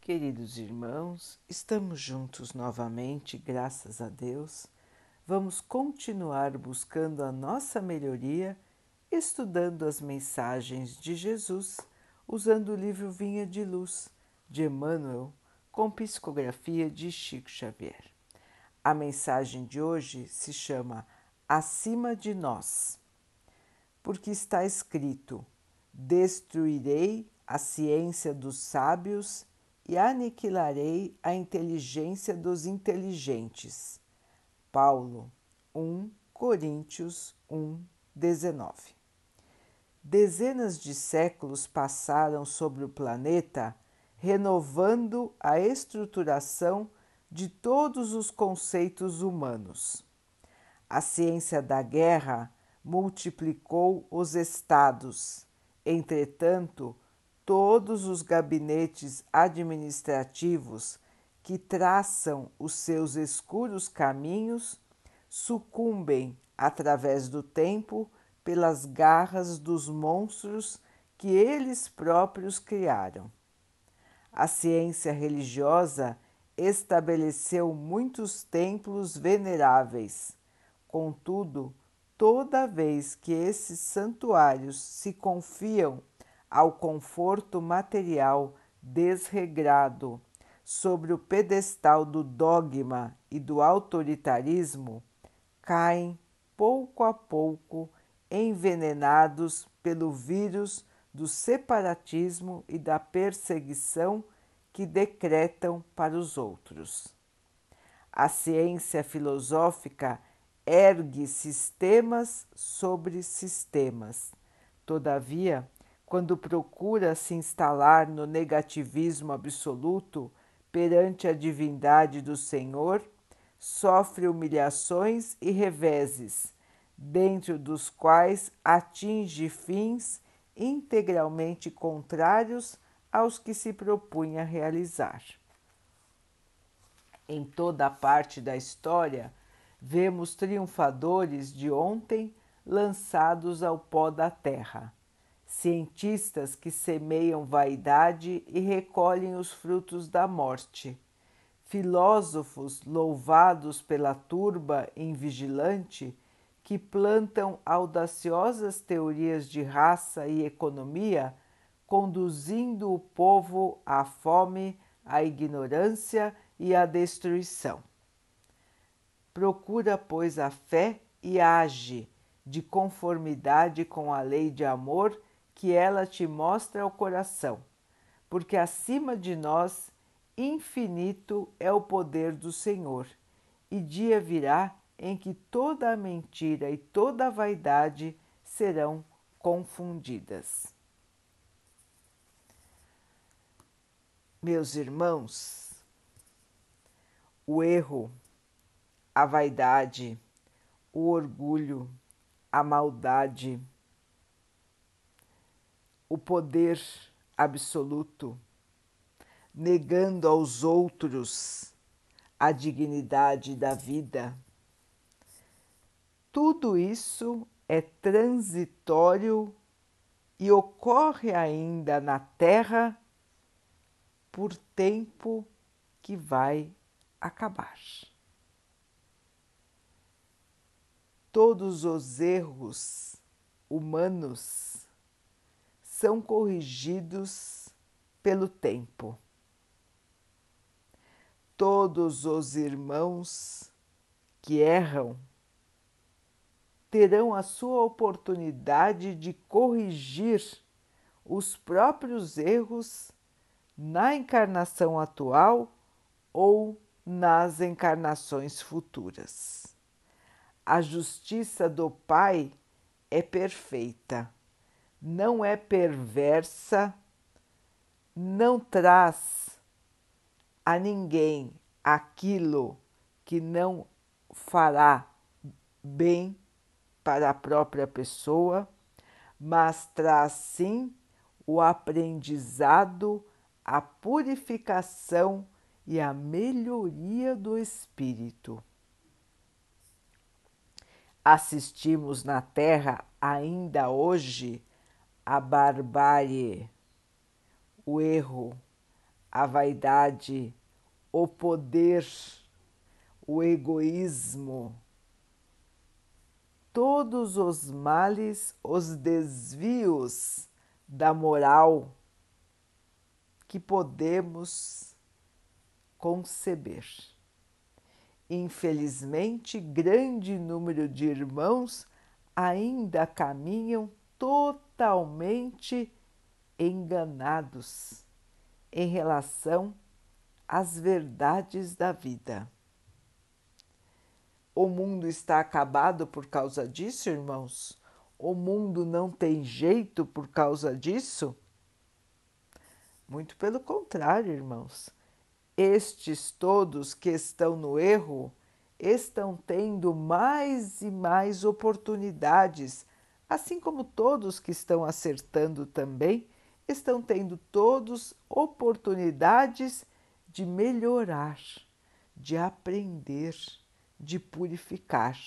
Queridos irmãos, estamos juntos novamente, graças a Deus. Vamos continuar buscando a nossa melhoria, estudando as mensagens de Jesus, usando o livro Vinha de Luz, de Emmanuel, com psicografia de Chico Xavier. A mensagem de hoje se chama Acima de Nós, porque está escrito: Destruirei a ciência dos sábios e aniquilarei a inteligência dos inteligentes. Paulo 1 Coríntios 1, 19. Dezenas de séculos passaram sobre o planeta renovando a estruturação de todos os conceitos humanos. A ciência da guerra multiplicou os estados, entretanto, todos os gabinetes administrativos que traçam os seus escuros caminhos sucumbem através do tempo pelas garras dos monstros que eles próprios criaram. A ciência religiosa estabeleceu muitos templos veneráveis. Contudo, toda vez que esses santuários se confiam ao conforto material desregrado sobre o pedestal do dogma e do autoritarismo, caem pouco a pouco envenenados pelo vírus do separatismo e da perseguição que decretam para os outros. A ciência filosófica ergue sistemas sobre sistemas. Todavia, quando procura se instalar no negativismo absoluto perante a divindade do Senhor, sofre humilhações e reveses, dentro dos quais atinge fins integralmente contrários aos que se propunha realizar. Em toda a parte da história, vemos triunfadores de ontem lançados ao pó da terra cientistas que semeiam vaidade e recolhem os frutos da morte, filósofos louvados pela turba invigilante que plantam audaciosas teorias de raça e economia, conduzindo o povo à fome, à ignorância e à destruição. Procura, pois, a fé e age de conformidade com a lei de amor que ela te mostra ao coração, porque acima de nós infinito é o poder do Senhor, e dia virá em que toda a mentira e toda a vaidade serão confundidas. Meus irmãos, o erro, a vaidade, o orgulho, a maldade, o poder absoluto, negando aos outros a dignidade da vida. Tudo isso é transitório e ocorre ainda na Terra por tempo que vai acabar. Todos os erros humanos são corrigidos pelo tempo. Todos os irmãos que erram terão a sua oportunidade de corrigir os próprios erros na encarnação atual ou nas encarnações futuras. A justiça do Pai é perfeita não é perversa, não traz a ninguém aquilo que não fará bem para a própria pessoa, mas traz sim o aprendizado, a purificação e a melhoria do espírito. Assistimos na Terra ainda hoje a barbárie, o erro, a vaidade, o poder, o egoísmo, todos os males, os desvios da moral que podemos conceber. Infelizmente, grande número de irmãos ainda caminham totalmente enganados em relação às verdades da vida. O mundo está acabado por causa disso, irmãos? O mundo não tem jeito por causa disso? Muito pelo contrário, irmãos. Estes todos que estão no erro estão tendo mais e mais oportunidades, assim como todos que estão acertando também estão tendo todos oportunidades de melhorar, de aprender de purificar.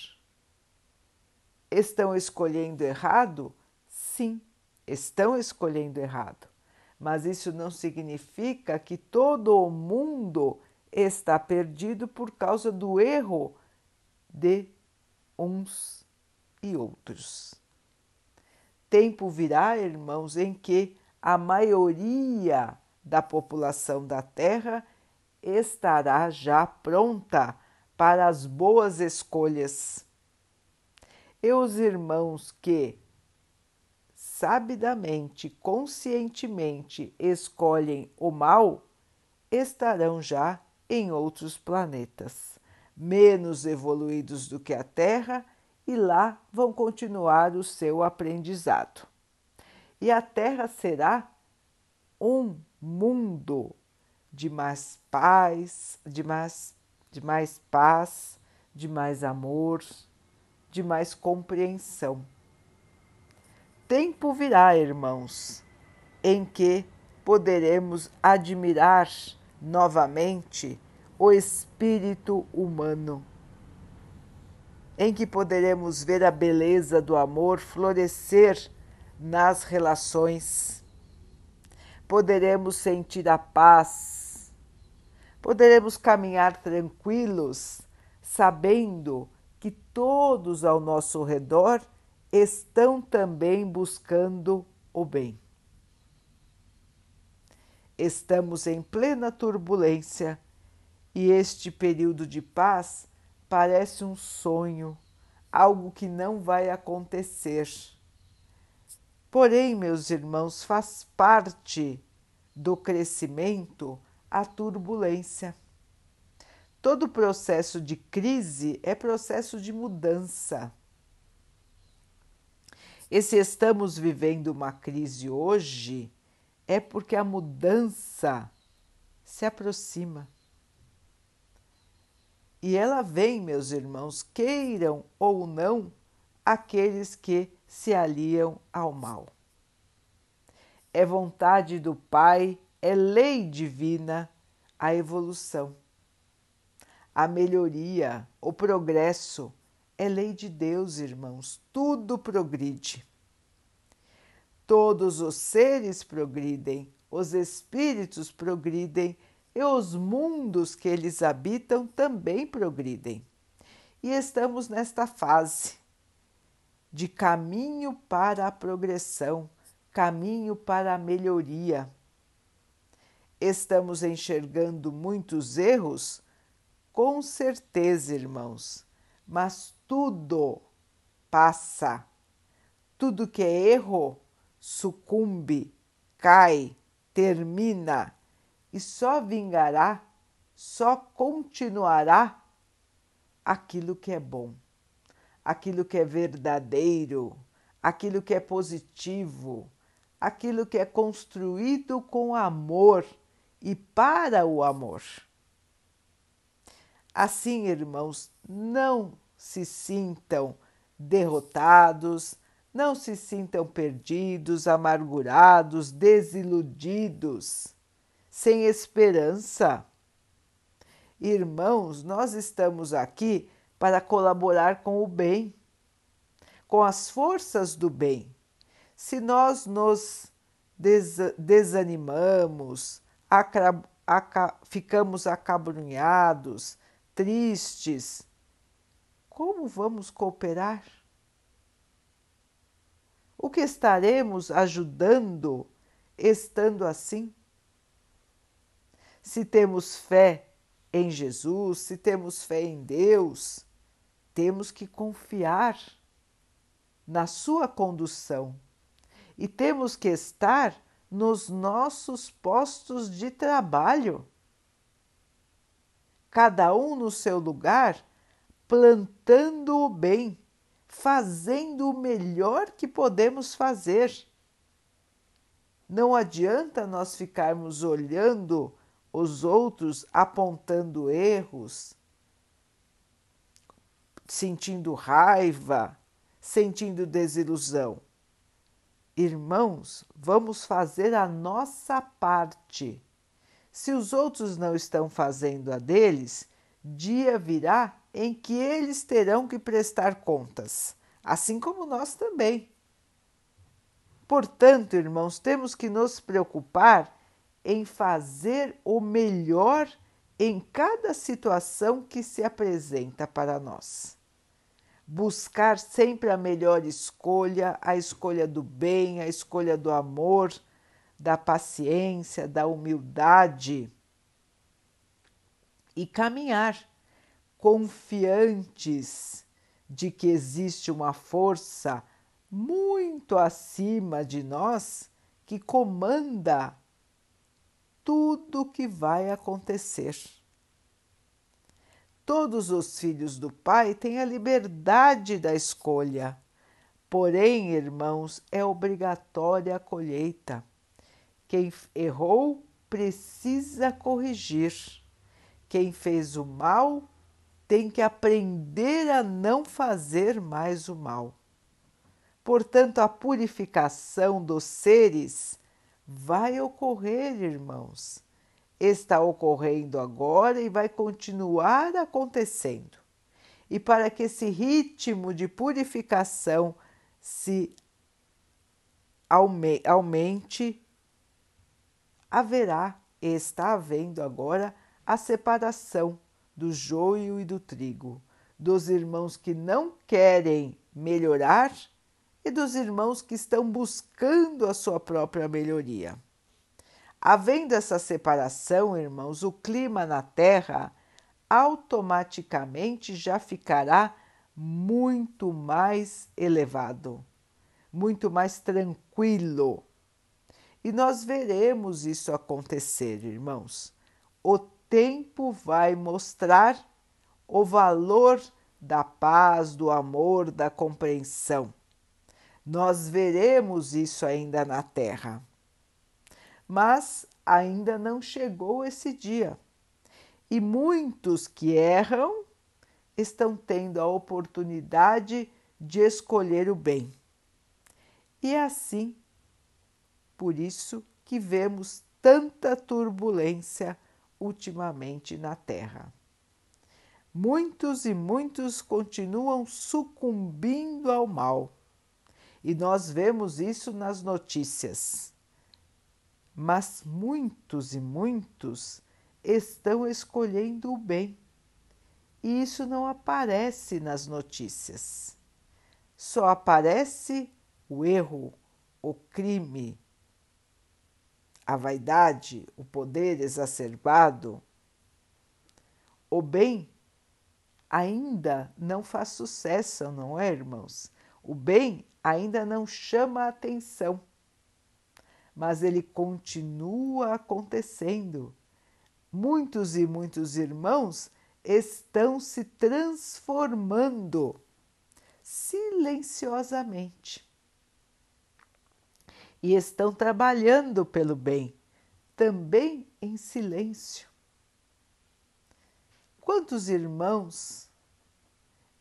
Estão escolhendo errado? Sim, estão escolhendo errado. Mas isso não significa que todo o mundo está perdido por causa do erro de uns e outros. Tempo virá, irmãos, em que a maioria da população da Terra estará já pronta para as boas escolhas. E os irmãos que sabidamente, conscientemente escolhem o mal, estarão já em outros planetas, menos evoluídos do que a Terra, e lá vão continuar o seu aprendizado. E a Terra será um mundo de mais paz, de mais de mais paz, de mais amor, de mais compreensão. Tempo virá, irmãos, em que poderemos admirar novamente o espírito humano, em que poderemos ver a beleza do amor florescer nas relações, poderemos sentir a paz poderemos caminhar tranquilos, sabendo que todos ao nosso redor estão também buscando o bem. Estamos em plena turbulência e este período de paz parece um sonho, algo que não vai acontecer. Porém, meus irmãos, faz parte do crescimento a turbulência. Todo processo de crise é processo de mudança. E se estamos vivendo uma crise hoje, é porque a mudança se aproxima. E ela vem, meus irmãos, queiram ou não, aqueles que se aliam ao mal. É vontade do Pai é lei divina a evolução. A melhoria, o progresso é lei de Deus, irmãos, tudo progride. Todos os seres progridem, os espíritos progridem e os mundos que eles habitam também progridem. E estamos nesta fase de caminho para a progressão, caminho para a melhoria Estamos enxergando muitos erros? Com certeza, irmãos, mas tudo passa. Tudo que é erro sucumbe, cai, termina e só vingará, só continuará aquilo que é bom, aquilo que é verdadeiro, aquilo que é positivo, aquilo que é construído com amor e para o amor. Assim, irmãos, não se sintam derrotados, não se sintam perdidos, amargurados, desiludidos, sem esperança. Irmãos, nós estamos aqui para colaborar com o bem, com as forças do bem. Se nós nos desanimamos, aca ficamos acabrunhados, tristes, como vamos cooperar? O que estaremos ajudando estando assim? Se temos fé em Jesus, se temos fé em Deus, temos que confiar na Sua condução e temos que estar nos nossos postos de trabalho. Cada um no seu lugar, plantando o bem, fazendo o melhor que podemos fazer. Não adianta nós ficarmos olhando os outros apontando erros, sentindo raiva, sentindo desilusão. Irmãos, vamos fazer a nossa parte. Se os outros não estão fazendo a deles, dia virá em que eles terão que prestar contas, assim como nós também. Portanto, irmãos, temos que nos preocupar em fazer o melhor em cada situação que se apresenta para nós. Buscar sempre a melhor escolha, a escolha do bem, a escolha do amor, da paciência, da humildade. E caminhar confiantes de que existe uma força muito acima de nós que comanda tudo o que vai acontecer. Todos os filhos do Pai têm a liberdade da escolha. Porém, irmãos, é obrigatória a colheita. Quem errou precisa corrigir. Quem fez o mal tem que aprender a não fazer mais o mal. Portanto, a purificação dos seres vai ocorrer, irmãos está ocorrendo agora e vai continuar acontecendo. E para que esse ritmo de purificação se aumente, haverá e está havendo agora a separação do joio e do trigo, dos irmãos que não querem melhorar e dos irmãos que estão buscando a sua própria melhoria. Havendo essa separação, irmãos, o clima na Terra automaticamente já ficará muito mais elevado, muito mais tranquilo. E nós veremos isso acontecer, irmãos. O tempo vai mostrar o valor da paz, do amor, da compreensão. Nós veremos isso ainda na Terra mas ainda não chegou esse dia. E muitos que erram estão tendo a oportunidade de escolher o bem. E é assim, por isso que vemos tanta turbulência ultimamente na Terra. Muitos e muitos continuam sucumbindo ao mal. E nós vemos isso nas notícias mas muitos e muitos estão escolhendo o bem. E isso não aparece nas notícias. Só aparece o erro, o crime, a vaidade, o poder exacerbado. O bem ainda não faz sucesso, não é, irmãos? O bem ainda não chama a atenção mas ele continua acontecendo. Muitos e muitos irmãos estão se transformando silenciosamente e estão trabalhando pelo bem, também em silêncio. Quantos irmãos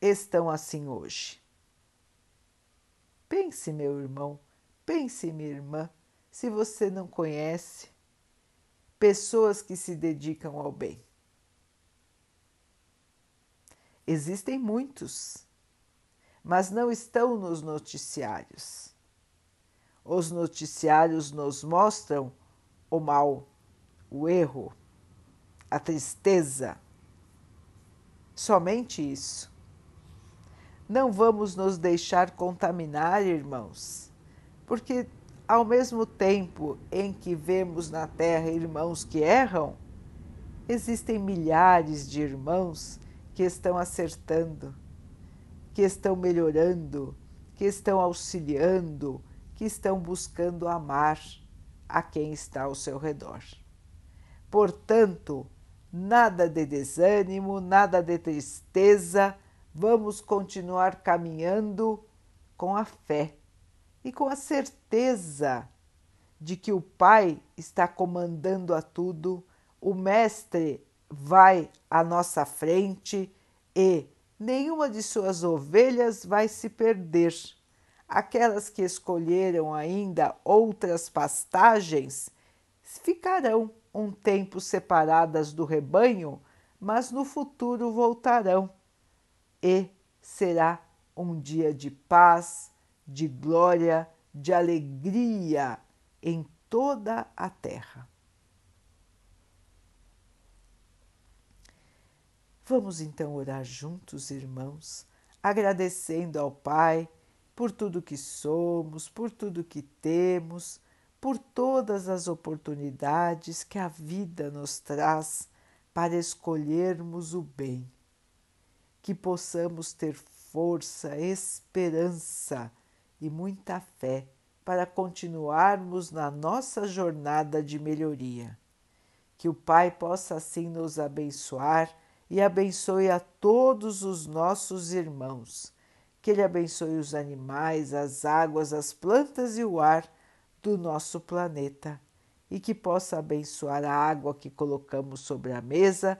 estão assim hoje? Pense, meu irmão, pense, minha irmã se você não conhece pessoas que se dedicam ao bem. Existem muitos, mas não estão nos noticiários. Os noticiários nos mostram o mal, o erro, a tristeza. Somente isso. Não vamos nos deixar contaminar, irmãos, porque ao mesmo tempo em que vemos na Terra irmãos que erram, existem milhares de irmãos que estão acertando, que estão melhorando, que estão auxiliando, que estão buscando amar a quem está ao seu redor. Portanto, nada de desânimo, nada de tristeza, vamos continuar caminhando com a fé e com a certeza de que o Pai está comandando a tudo, o Mestre vai à nossa frente e nenhuma de suas ovelhas vai se perder. Aquelas que escolheram ainda outras pastagens ficarão um tempo separadas do rebanho, mas no futuro voltarão e será um dia de paz, de glória, de alegria em toda a terra. Vamos então orar juntos, irmãos, agradecendo ao Pai por tudo que somos, por tudo que temos, por todas as oportunidades que a vida nos traz para escolhermos o bem. Que possamos ter força, esperança e muita fé para continuarmos na nossa jornada de melhoria. Que o Pai possa assim nos abençoar e abençoe a todos os nossos irmãos. Que Ele abençoe os animais, as águas, as plantas e o ar do nosso planeta e que possa abençoar a água que colocamos sobre a mesa